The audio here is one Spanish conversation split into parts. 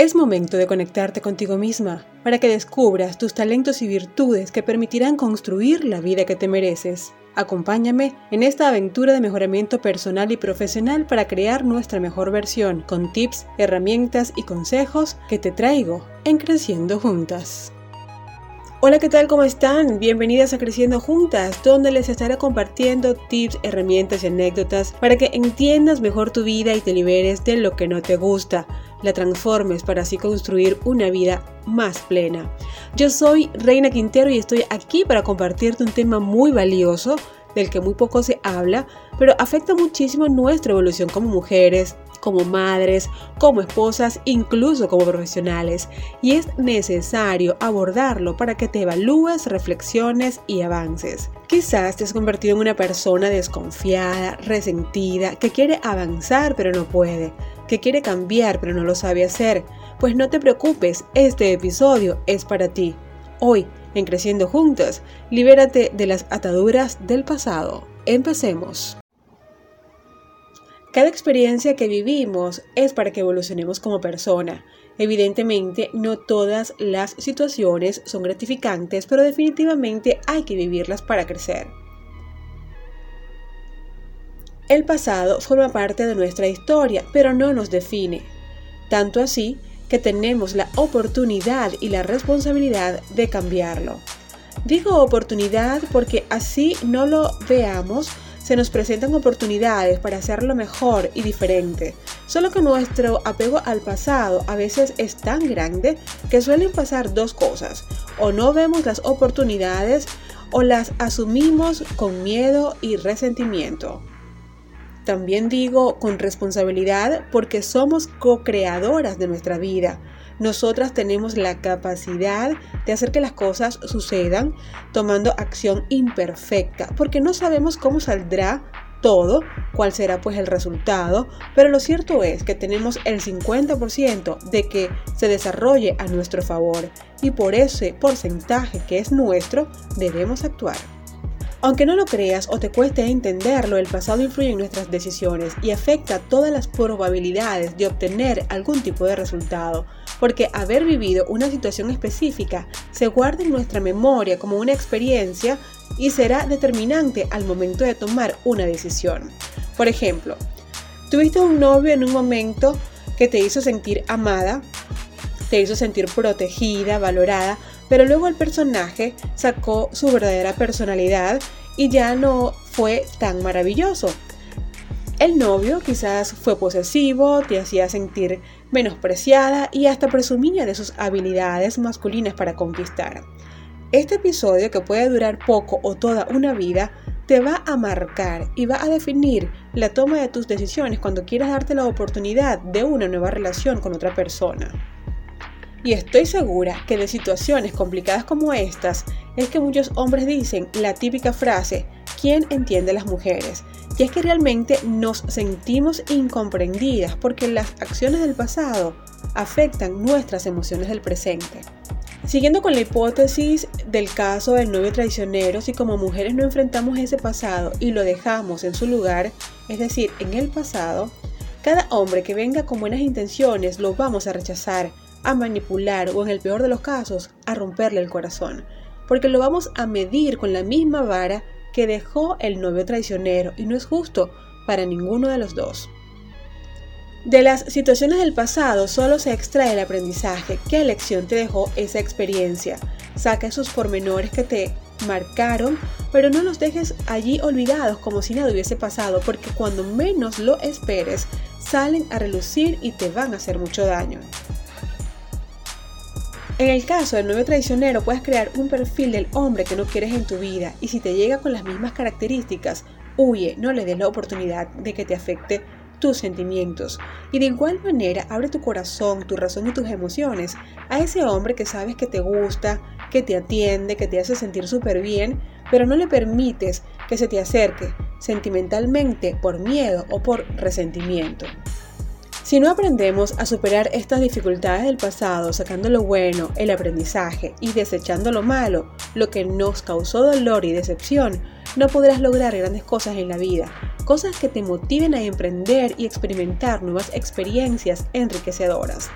Es momento de conectarte contigo misma para que descubras tus talentos y virtudes que permitirán construir la vida que te mereces. Acompáñame en esta aventura de mejoramiento personal y profesional para crear nuestra mejor versión, con tips, herramientas y consejos que te traigo en Creciendo Juntas. Hola, ¿qué tal? ¿Cómo están? Bienvenidas a Creciendo Juntas, donde les estaré compartiendo tips, herramientas y anécdotas para que entiendas mejor tu vida y te liberes de lo que no te gusta, la transformes para así construir una vida más plena. Yo soy Reina Quintero y estoy aquí para compartirte un tema muy valioso del que muy poco se habla, pero afecta muchísimo nuestra evolución como mujeres, como madres, como esposas, incluso como profesionales, y es necesario abordarlo para que te evalúes, reflexiones y avances. Quizás te has convertido en una persona desconfiada, resentida, que quiere avanzar pero no puede, que quiere cambiar pero no lo sabe hacer. Pues no te preocupes, este episodio es para ti. Hoy, en Creciendo Juntos, libérate de las ataduras del pasado. Empecemos. Cada experiencia que vivimos es para que evolucionemos como persona. Evidentemente, no todas las situaciones son gratificantes, pero definitivamente hay que vivirlas para crecer. El pasado forma parte de nuestra historia, pero no nos define. Tanto así que tenemos la oportunidad y la responsabilidad de cambiarlo. Digo oportunidad porque así no lo veamos, se nos presentan oportunidades para hacerlo mejor y diferente. Solo que nuestro apego al pasado a veces es tan grande que suelen pasar dos cosas. O no vemos las oportunidades o las asumimos con miedo y resentimiento. También digo con responsabilidad porque somos co-creadoras de nuestra vida nosotras tenemos la capacidad de hacer que las cosas sucedan tomando acción imperfecta, porque no sabemos cómo saldrá todo, cuál será pues el resultado, pero lo cierto es que tenemos el 50% de que se desarrolle a nuestro favor y por ese porcentaje que es nuestro debemos actuar. Aunque no lo creas o te cueste entenderlo, el pasado influye en nuestras decisiones y afecta todas las probabilidades de obtener algún tipo de resultado, porque haber vivido una situación específica se guarda en nuestra memoria como una experiencia y será determinante al momento de tomar una decisión. Por ejemplo, tuviste un novio en un momento que te hizo sentir amada, te hizo sentir protegida, valorada, pero luego el personaje sacó su verdadera personalidad y ya no fue tan maravilloso. El novio quizás fue posesivo, te hacía sentir menospreciada y hasta presumía de sus habilidades masculinas para conquistar. Este episodio, que puede durar poco o toda una vida, te va a marcar y va a definir la toma de tus decisiones cuando quieras darte la oportunidad de una nueva relación con otra persona. Y estoy segura que de situaciones complicadas como estas es que muchos hombres dicen la típica frase, ¿quién entiende a las mujeres? Y es que realmente nos sentimos incomprendidas porque las acciones del pasado afectan nuestras emociones del presente. Siguiendo con la hipótesis del caso del novio traicionero, si como mujeres no enfrentamos ese pasado y lo dejamos en su lugar, es decir, en el pasado, cada hombre que venga con buenas intenciones lo vamos a rechazar a manipular o en el peor de los casos a romperle el corazón, porque lo vamos a medir con la misma vara que dejó el novio traicionero y no es justo para ninguno de los dos. De las situaciones del pasado solo se extrae el aprendizaje, qué lección te dejó esa experiencia. Saca esos pormenores que te marcaron, pero no los dejes allí olvidados como si nada hubiese pasado, porque cuando menos lo esperes, salen a relucir y te van a hacer mucho daño. En el caso del novio traicionero puedes crear un perfil del hombre que no quieres en tu vida y si te llega con las mismas características, huye, no le des la oportunidad de que te afecte tus sentimientos. Y de igual manera, abre tu corazón, tu razón y tus emociones a ese hombre que sabes que te gusta, que te atiende, que te hace sentir súper bien, pero no le permites que se te acerque sentimentalmente por miedo o por resentimiento. Si no aprendemos a superar estas dificultades del pasado, sacando lo bueno, el aprendizaje y desechando lo malo, lo que nos causó dolor y decepción, no podrás lograr grandes cosas en la vida, cosas que te motiven a emprender y experimentar nuevas experiencias enriquecedoras.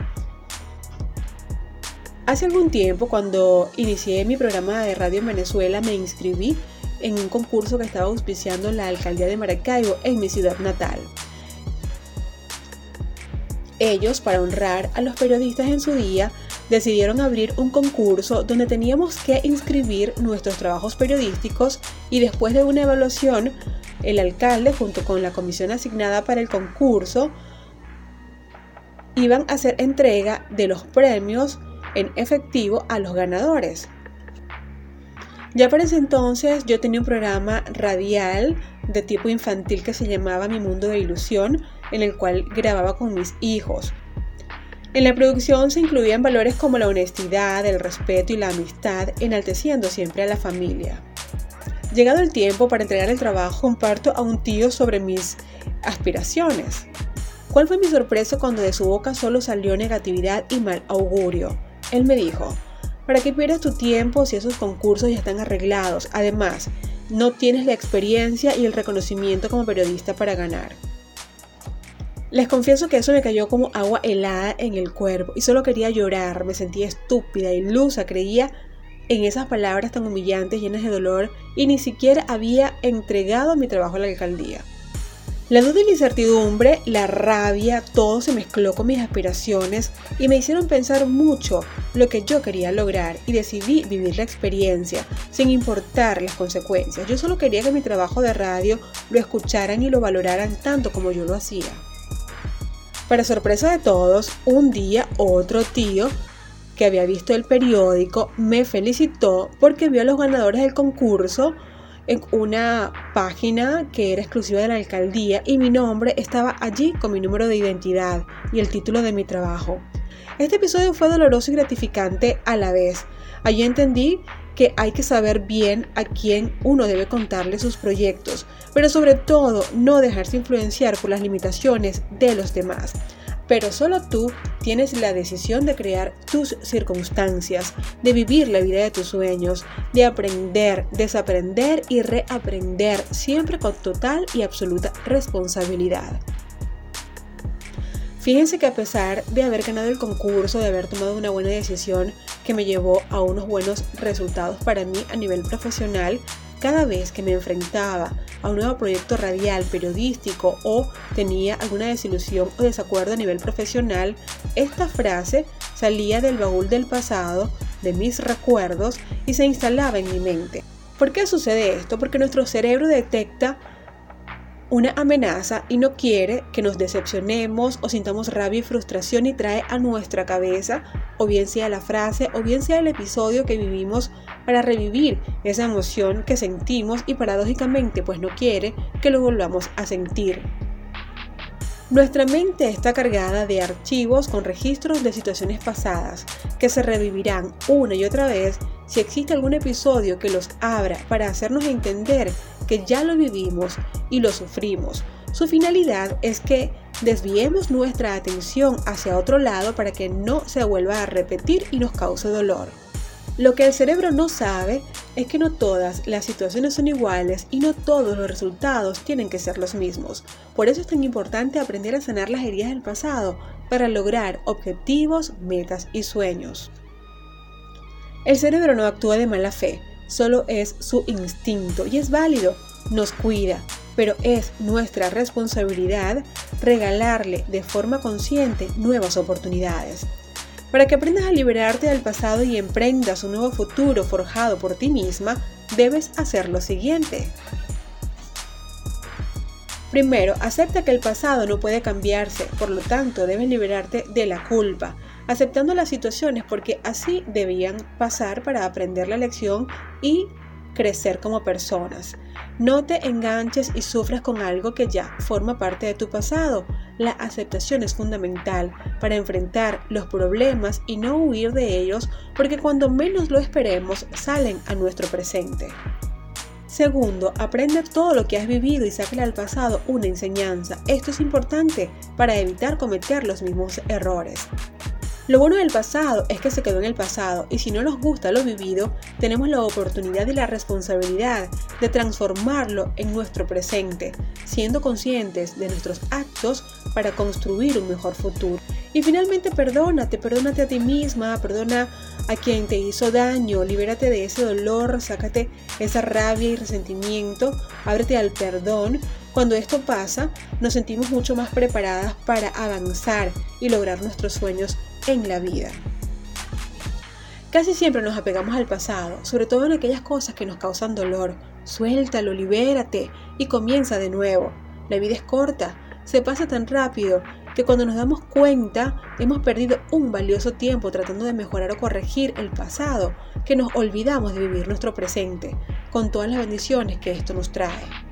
Hace algún tiempo, cuando inicié mi programa de radio en Venezuela, me inscribí en un concurso que estaba auspiciando la alcaldía de Maracaibo en mi ciudad natal. Ellos, para honrar a los periodistas en su día, decidieron abrir un concurso donde teníamos que inscribir nuestros trabajos periodísticos y después de una evaluación, el alcalde junto con la comisión asignada para el concurso iban a hacer entrega de los premios en efectivo a los ganadores. Ya para ese entonces yo tenía un programa radial de tipo infantil que se llamaba Mi Mundo de Ilusión, en el cual grababa con mis hijos. En la producción se incluían valores como la honestidad, el respeto y la amistad, enalteciendo siempre a la familia. Llegado el tiempo para entregar el trabajo, comparto a un tío sobre mis aspiraciones. ¿Cuál fue mi sorpresa cuando de su boca solo salió negatividad y mal augurio? Él me dijo, ¿para qué pierdas tu tiempo si esos concursos ya están arreglados? Además, no tienes la experiencia y el reconocimiento como periodista para ganar. Les confieso que eso me cayó como agua helada en el cuerpo y solo quería llorar, me sentía estúpida, ilusa, creía en esas palabras tan humillantes, llenas de dolor, y ni siquiera había entregado mi trabajo a la alcaldía. La duda y la incertidumbre, la rabia, todo se mezcló con mis aspiraciones y me hicieron pensar mucho lo que yo quería lograr y decidí vivir la experiencia sin importar las consecuencias. Yo solo quería que mi trabajo de radio lo escucharan y lo valoraran tanto como yo lo hacía. Para sorpresa de todos, un día otro tío que había visto el periódico me felicitó porque vio a los ganadores del concurso en una página que era exclusiva de la alcaldía y mi nombre estaba allí con mi número de identidad y el título de mi trabajo. Este episodio fue doloroso y gratificante a la vez. Allí entendí que hay que saber bien a quién uno debe contarle sus proyectos, pero sobre todo no dejarse influenciar por las limitaciones de los demás pero solo tú tienes la decisión de crear tus circunstancias, de vivir la vida de tus sueños, de aprender, desaprender y reaprender, siempre con total y absoluta responsabilidad. Fíjense que a pesar de haber ganado el concurso, de haber tomado una buena decisión que me llevó a unos buenos resultados para mí a nivel profesional, cada vez que me enfrentaba a un nuevo proyecto radial, periodístico o tenía alguna desilusión o desacuerdo a nivel profesional, esta frase salía del baúl del pasado, de mis recuerdos y se instalaba en mi mente. ¿Por qué sucede esto? Porque nuestro cerebro detecta una amenaza y no quiere que nos decepcionemos o sintamos rabia y frustración y trae a nuestra cabeza o bien sea la frase o bien sea el episodio que vivimos para revivir esa emoción que sentimos y paradójicamente pues no quiere que lo volvamos a sentir. Nuestra mente está cargada de archivos con registros de situaciones pasadas que se revivirán una y otra vez si existe algún episodio que los abra para hacernos entender que ya lo vivimos y lo sufrimos. Su finalidad es que desviemos nuestra atención hacia otro lado para que no se vuelva a repetir y nos cause dolor. Lo que el cerebro no sabe es que no todas las situaciones son iguales y no todos los resultados tienen que ser los mismos. Por eso es tan importante aprender a sanar las heridas del pasado para lograr objetivos, metas y sueños. El cerebro no actúa de mala fe, solo es su instinto y es válido, nos cuida, pero es nuestra responsabilidad regalarle de forma consciente nuevas oportunidades. Para que aprendas a liberarte del pasado y emprendas un nuevo futuro forjado por ti misma, debes hacer lo siguiente. Primero, acepta que el pasado no puede cambiarse, por lo tanto debes liberarte de la culpa, aceptando las situaciones porque así debían pasar para aprender la lección y crecer como personas. No te enganches y sufras con algo que ya forma parte de tu pasado. La aceptación es fundamental para enfrentar los problemas y no huir de ellos porque cuando menos lo esperemos salen a nuestro presente. Segundo, aprende todo lo que has vivido y sácale al pasado una enseñanza. Esto es importante para evitar cometer los mismos errores. Lo bueno del pasado es que se quedó en el pasado y si no nos gusta lo vivido, tenemos la oportunidad y la responsabilidad de transformarlo en nuestro presente, siendo conscientes de nuestros actos para construir un mejor futuro. Y finalmente perdónate, perdónate a ti misma, perdona a quien te hizo daño, libérate de ese dolor, sácate esa rabia y resentimiento, ábrete al perdón. Cuando esto pasa, nos sentimos mucho más preparadas para avanzar y lograr nuestros sueños en la vida. Casi siempre nos apegamos al pasado, sobre todo en aquellas cosas que nos causan dolor. Suéltalo, libérate y comienza de nuevo. La vida es corta, se pasa tan rápido que cuando nos damos cuenta hemos perdido un valioso tiempo tratando de mejorar o corregir el pasado, que nos olvidamos de vivir nuestro presente, con todas las bendiciones que esto nos trae.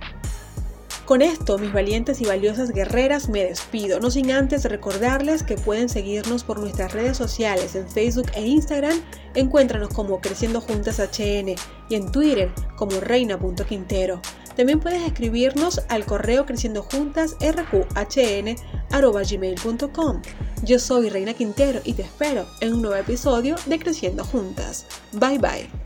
Con esto, mis valientes y valiosas guerreras, me despido, no sin antes recordarles que pueden seguirnos por nuestras redes sociales en Facebook e Instagram, encuéntranos como Creciendo Juntas HN y en Twitter como reina.quintero. También puedes escribirnos al correo creciendojuntasrqhn.com. Yo soy Reina Quintero y te espero en un nuevo episodio de Creciendo Juntas. Bye bye.